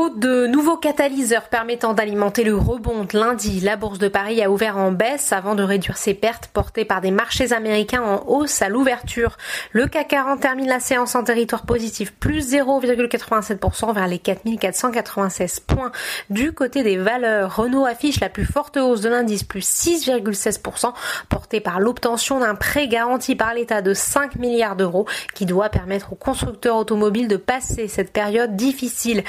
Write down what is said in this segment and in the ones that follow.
Faute de nouveaux catalyseurs permettant d'alimenter le rebond lundi, la bourse de Paris a ouvert en baisse avant de réduire ses pertes portées par des marchés américains en hausse à l'ouverture. Le CAC 40 termine la séance en territoire positif, plus 0,87% vers les 4496 points. Du côté des valeurs, Renault affiche la plus forte hausse de l'indice, plus 6,16%, portée par l'obtention d'un prêt garanti par l'État de 5 milliards d'euros qui doit permettre aux constructeurs automobiles de passer cette période difficile.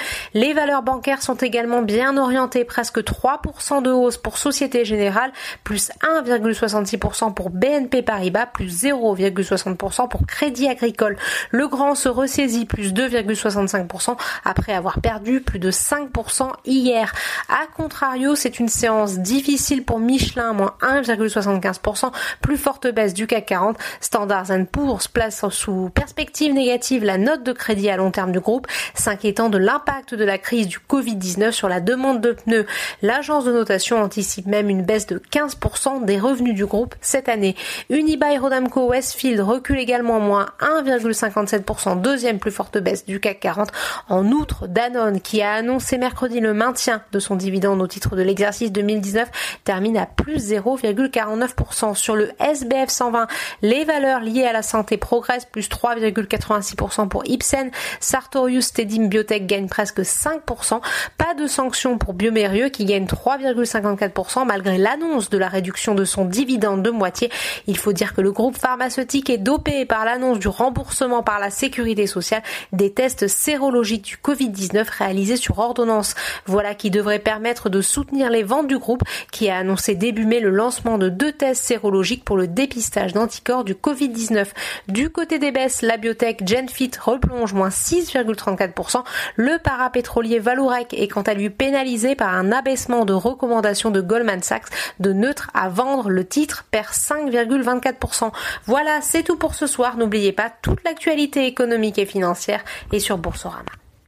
Valeurs bancaires sont également bien orientées, presque 3% de hausse pour Société Générale, plus 1,66% pour BNP Paribas, plus 0,60% pour Crédit Agricole. Le Grand se ressaisit, plus 2,65% après avoir perdu plus de 5% hier. A contrario, c'est une séance difficile pour Michelin, moins 1,75%, plus forte baisse du CAC 40. Standard Poor's place sous perspective négative la note de crédit à long terme du groupe, s'inquiétant de l'impact de la crise du Covid-19 sur la demande de pneus. L'agence de notation anticipe même une baisse de 15% des revenus du groupe cette année. Unibail Rodamco Westfield recule également moins 1,57%, deuxième plus forte baisse du CAC 40. En outre, Danone, qui a annoncé mercredi le maintien de son dividende au titre de l'exercice 2019, termine à plus 0,49%. Sur le SBF 120, les valeurs liées à la santé progressent, plus 3,86% pour Ipsen. Sartorius Tedim Biotech gagne presque 5%. Pas de sanctions pour Biomérieux qui gagne 3,54% malgré l'annonce de la réduction de son dividende de moitié. Il faut dire que le groupe pharmaceutique est dopé par l'annonce du remboursement par la sécurité sociale des tests sérologiques du Covid-19 réalisés sur ordonnance. Voilà qui devrait permettre de soutenir les ventes du groupe qui a annoncé début mai le lancement de deux tests sérologiques pour le dépistage d'anticorps du Covid-19. Du côté des baisses, la biotech Genfit replonge moins 6,34%. Le parapétrolier Valourec est quant à lui pénalisé par un abaissement de recommandation de Goldman Sachs de neutre à vendre. Le titre perd 5,24%. Voilà, c'est tout pour ce soir. N'oubliez pas, toute l'actualité économique et financière est sur Boursorama.